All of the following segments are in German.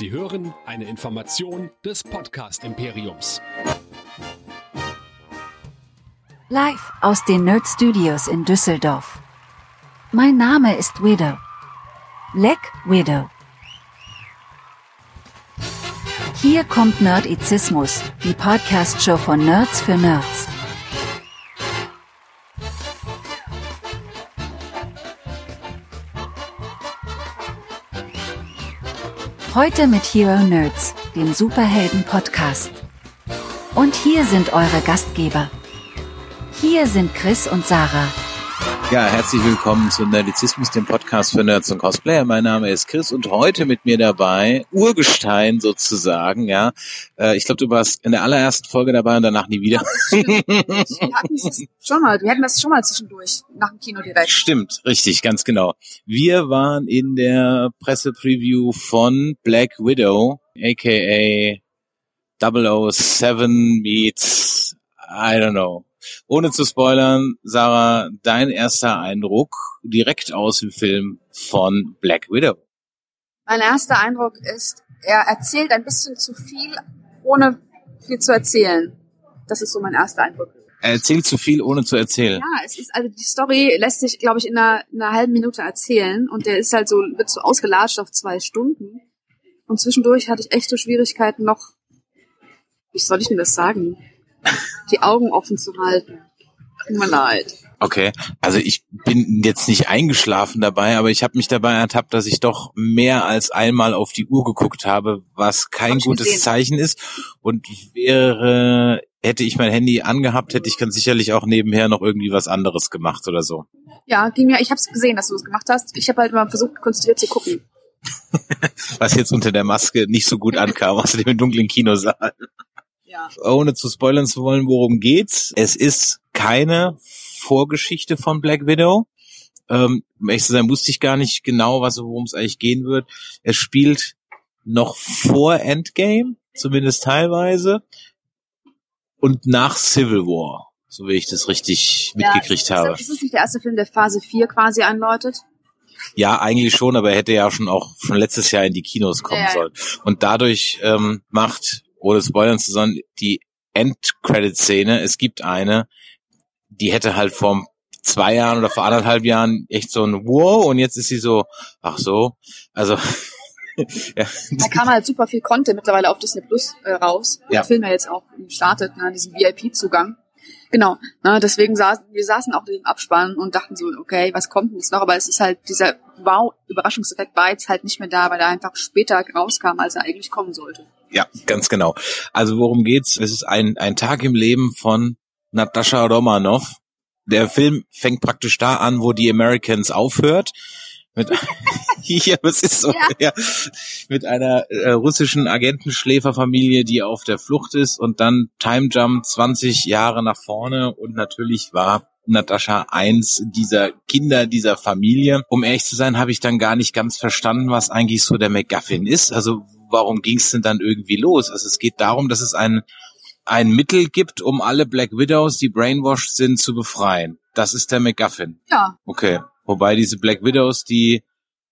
Sie hören eine Information des Podcast Imperiums. Live aus den Nerd Studios in Düsseldorf. Mein Name ist Widow. Black Widow. Hier kommt Nerdizismus, die Podcast-Show von Nerds für Nerds. Heute mit Hero Nerds, dem Superhelden-Podcast. Und hier sind eure Gastgeber. Hier sind Chris und Sarah. Ja, herzlich willkommen zu Nerdizismus, dem Podcast für Nerds und Cosplayer. Mein Name ist Chris und heute mit mir dabei Urgestein sozusagen, ja. Äh, ich glaube, du warst in der allerersten Folge dabei und danach nie wieder. Wir hatten das schon mal, wir hatten das schon mal zwischendurch, nach dem Kino direkt. Stimmt, richtig, ganz genau. Wir waren in der Pressepreview von Black Widow, aka 007 meets, I don't know, ohne zu spoilern, Sarah, dein erster Eindruck direkt aus dem Film von Black Widow. Mein erster Eindruck ist, er erzählt ein bisschen zu viel, ohne viel zu erzählen. Das ist so mein erster Eindruck. Er erzählt zu viel, ohne zu erzählen. Ja, es ist, also die Story lässt sich, glaube ich, in einer, in einer halben Minute erzählen und der ist halt so, wird so ausgelatscht auf zwei Stunden. Und zwischendurch hatte ich echt so Schwierigkeiten noch, wie soll ich denn das sagen? Die Augen offen zu halten. Tut mir leid. Okay, also ich bin jetzt nicht eingeschlafen dabei, aber ich habe mich dabei ertappt, dass ich doch mehr als einmal auf die Uhr geguckt habe, was kein gutes gesehen. Zeichen ist. Und wäre, hätte ich mein Handy angehabt, hätte ich ganz sicherlich auch nebenher noch irgendwie was anderes gemacht oder so. Ja, ging mir, ich habe es gesehen, dass du es gemacht hast. Ich habe halt mal versucht, konzentriert zu gucken. Was jetzt unter der Maske nicht so gut ankam, außerdem im dunklen Kinosaal. Ja. ohne zu spoilern zu wollen, worum geht's. Es ist keine Vorgeschichte von Black Widow. Ähm, um ehrlich zu sein, wusste ich gar nicht genau, was worum es eigentlich gehen wird. Es spielt noch vor Endgame, zumindest teilweise, und nach Civil War, so wie ich das richtig mitgekriegt ja, habe. Ist das nicht der erste Film, der Phase 4 quasi einläutet? Ja, eigentlich schon, aber er hätte ja schon auch schon letztes Jahr in die Kinos kommen ja. sollen. Und dadurch ähm, macht, ohne Spoilern zu sagen, die Endcredit-Szene, es gibt eine, die hätte halt vor zwei Jahren oder vor anderthalb Jahren echt so ein Wow und jetzt ist sie so, ach so, also ja, Da kam halt super viel Content mittlerweile auf Disney Plus äh, raus. Ja. Der Film ja jetzt auch startet, ne, diesen VIP-Zugang. Genau, ne, deswegen saßen wir saßen auch im Abspann und dachten so, okay, was kommt denn jetzt noch? Aber es ist halt dieser Wow-Überraschungseffekt war jetzt halt nicht mehr da, weil er einfach später rauskam, als er eigentlich kommen sollte. Ja, ganz genau. Also worum geht's? Es ist ein, ein Tag im Leben von Natascha Romanoff. Der Film fängt praktisch da an, wo die Americans aufhört. Mit, ja, was ist so, ja. mit einer äh, russischen Agentenschläferfamilie, die auf der Flucht ist und dann Time Jump 20 Jahre nach vorne und natürlich war Natascha eins dieser Kinder dieser Familie. Um ehrlich zu sein, habe ich dann gar nicht ganz verstanden, was eigentlich so der MacGuffin ist. Also warum ging es denn dann irgendwie los? Also es geht darum, dass es ein, ein Mittel gibt, um alle Black Widows, die brainwashed sind, zu befreien. Das ist der MacGuffin. Ja, Okay. Wobei diese Black Widows die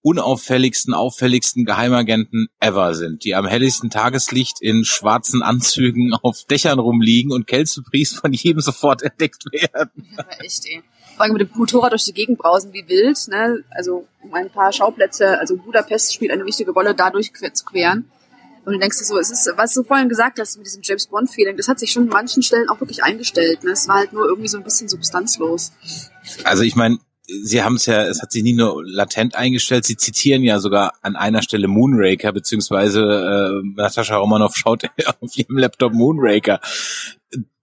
unauffälligsten, auffälligsten Geheimagenten ever sind, die am helllichsten Tageslicht in schwarzen Anzügen auf Dächern rumliegen und Kelsey-Priest von jedem sofort entdeckt werden. Ja, echt, ey. Allem mit dem Motorrad durch die Gegend brausen wie wild, ne? Also um ein paar Schauplätze, also Budapest spielt eine wichtige Rolle, dadurch zu queren. Und du denkst dir so, es ist, was du vorhin gesagt hast mit diesem James Bond-Feeling, das hat sich schon an manchen Stellen auch wirklich eingestellt. Ne? Es war halt nur irgendwie so ein bisschen substanzlos. Also ich meine, Sie haben es ja, es hat sich nie nur latent eingestellt, Sie zitieren ja sogar an einer Stelle Moonraker, beziehungsweise äh, Natascha Romanoff schaut auf ihrem Laptop Moonraker.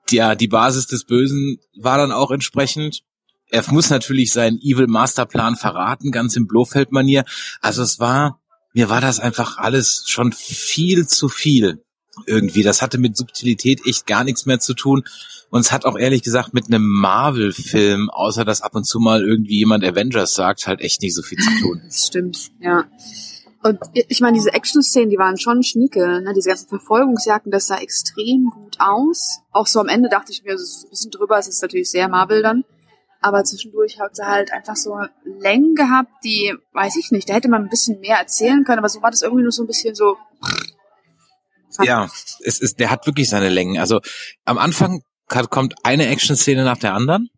Ja, die Basis des Bösen war dann auch entsprechend. Er muss natürlich seinen Evil Masterplan verraten, ganz im Blofeld-Manier. Also es war, mir war das einfach alles schon viel zu viel irgendwie. Das hatte mit Subtilität echt gar nichts mehr zu tun. Und es hat auch ehrlich gesagt mit einem Marvel-Film, außer dass ab und zu mal irgendwie jemand Avengers sagt, halt echt nicht so viel zu tun. Das stimmt, ja. Und ich meine, diese Action-Szenen, die waren schon schnieke, ne? diese ganzen Verfolgungsjagden, das sah extrem gut aus. Auch so am Ende dachte ich mir, ist ein bisschen drüber, es ist natürlich sehr Marvel dann. Aber zwischendurch hat sie halt einfach so Längen gehabt, die, weiß ich nicht, da hätte man ein bisschen mehr erzählen können, aber so war das irgendwie nur so ein bisschen so. Ja, es ist, der hat wirklich seine Längen. Also am Anfang kommt eine Action-Szene nach der anderen.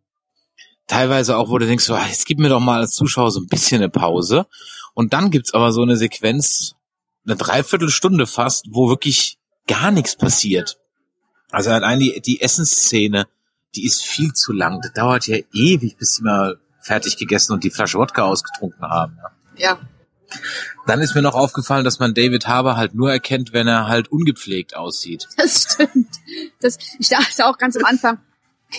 Teilweise auch, wo du denkst, so, ah, jetzt gib mir doch mal als Zuschauer so ein bisschen eine Pause. Und dann gibt's aber so eine Sequenz, eine Dreiviertelstunde fast, wo wirklich gar nichts passiert. Also allein die, die Essensszene, die ist viel zu lang. Das dauert ja ewig, bis sie mal fertig gegessen und die Flasche Wodka ausgetrunken haben. Ja. Dann ist mir noch aufgefallen, dass man David Harbour halt nur erkennt, wenn er halt ungepflegt aussieht. Das stimmt. Das, ich dachte auch ganz am Anfang,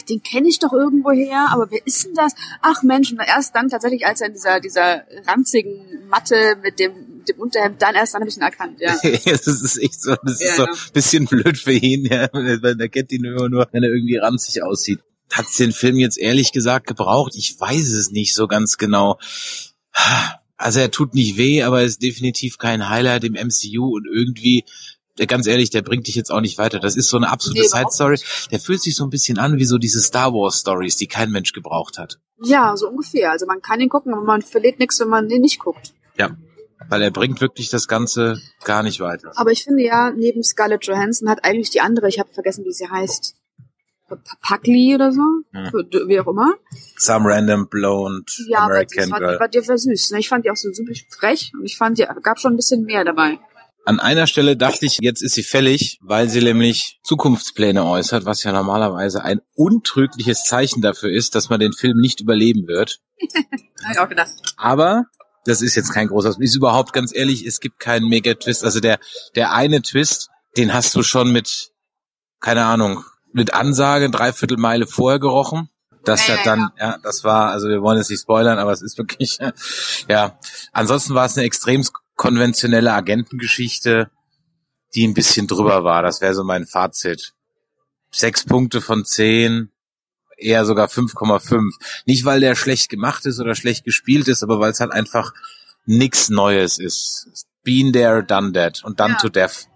den kenne ich doch irgendwo her, aber wer ist denn das? Ach Mensch, und erst dann tatsächlich, als er in dieser, dieser ranzigen Matte mit dem, dem Unterhemd, dann erst dann habe ich ihn erkannt, ja. das ist echt so, das Ja, ist so ja. ein bisschen blöd für ihn, ja, weil er kennt ihn immer nur, wenn er irgendwie ranzig aussieht. Hat's den Film jetzt ehrlich gesagt gebraucht? Ich weiß es nicht so ganz genau. Also er tut nicht weh, aber er ist definitiv kein Highlight im MCU und irgendwie, der, ganz ehrlich, der bringt dich jetzt auch nicht weiter. Das ist so eine absolute Nee, Side-Story. Der fühlt sich so ein bisschen an wie so diese Star Wars-Stories, die kein Mensch gebraucht hat. Ja, so ungefähr. Also man kann ihn gucken, aber man verliert nichts, wenn man den nicht guckt. Ja. Weil er bringt wirklich das Ganze gar nicht weiter. Aber ich finde ja, neben Scarlett Johansson hat eigentlich die andere, ich habe vergessen, wie sie heißt, Packley oder so, Hm. wie auch immer. Some random blonde Ja, aber das American war, Girl. war, die war süß. Ne? Ich fand die auch so super frech und ich fand, die gab schon ein bisschen mehr dabei. An einer Stelle dachte ich, jetzt ist sie fällig, weil sie nämlich Zukunftspläne äußert, was ja normalerweise ein untrügliches Zeichen dafür ist, dass man den Film nicht überleben wird. Hab ich auch gedacht. Aber das ist jetzt kein großer, ist überhaupt ganz ehrlich, es gibt keinen Mega-Twist. Also der, der eine Twist, den hast du schon mit, keine Ahnung, mit Ansage dreiviertel Meile vorher gerochen. Das Ja, ja ja, dann, ja, das war, also wir wollen jetzt nicht spoilern, aber es ist wirklich, ja. Ansonsten war es eine extrem konventionelle Agentengeschichte, die ein bisschen drüber war. Das wäre so mein Fazit. Sechs Punkte von zehn, eher sogar 5,5. Nicht, weil der schlecht gemacht ist oder schlecht gespielt ist, aber weil es halt einfach nix Neues ist. Been there, done that und done Ja. to death.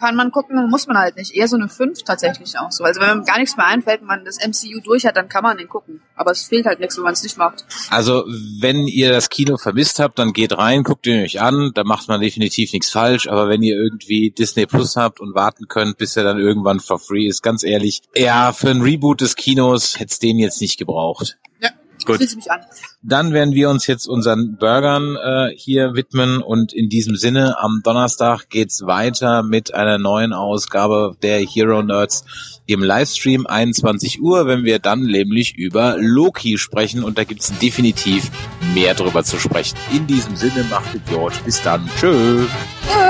Kann man gucken, muss man halt nicht. Eher so eine 5 tatsächlich auch so. Also wenn man gar nichts mehr einfällt, wenn man das MCU durch hat, dann kann man den gucken. Aber es fehlt halt nichts, wenn man es nicht macht. Also, wenn ihr das Kino vermisst habt, dann geht rein, guckt ihn euch an, da macht man definitiv nichts falsch, aber wenn ihr irgendwie Disney Plus habt und warten könnt, bis er dann irgendwann for free ist, ganz ehrlich, ja, für ein Reboot des Kinos hätte es den jetzt nicht gebraucht. Ja. Gut. Schließe mich an. Dann werden wir uns jetzt unseren Burgern äh, hier widmen und in diesem Sinne am Donnerstag geht's weiter mit einer neuen Ausgabe der Hero Nerds im Livestream 21 Uhr, wenn wir dann nämlich über Loki sprechen und da gibt's definitiv mehr drüber zu sprechen. In diesem Sinne macht es George. Bis dann. Tschö. Tschö.